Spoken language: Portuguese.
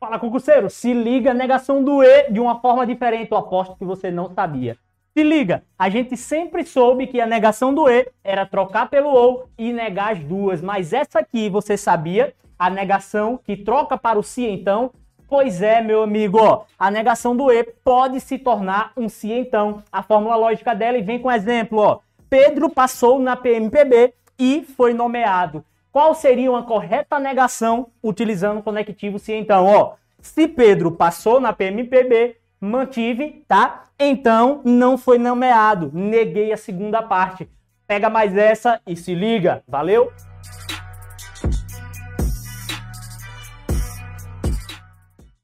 Fala, concurseiro! Se liga, negação do E de uma forma diferente, eu aposto que você não sabia. Se liga, a gente sempre soube que a negação do E era trocar pelo OU e negar as duas, mas essa aqui você sabia? A negação que troca para o se então? Pois é, meu amigo, ó, a negação do E pode se tornar um se então. A fórmula lógica dela e vem com um exemplo, ó. Pedro passou na PMPB e foi nomeado. Qual seria uma correta negação utilizando o conectivo se então, ó? Se Pedro passou na PMPB, mantive, tá? Então não foi nomeado. Neguei a segunda parte. Pega mais essa e se liga. Valeu?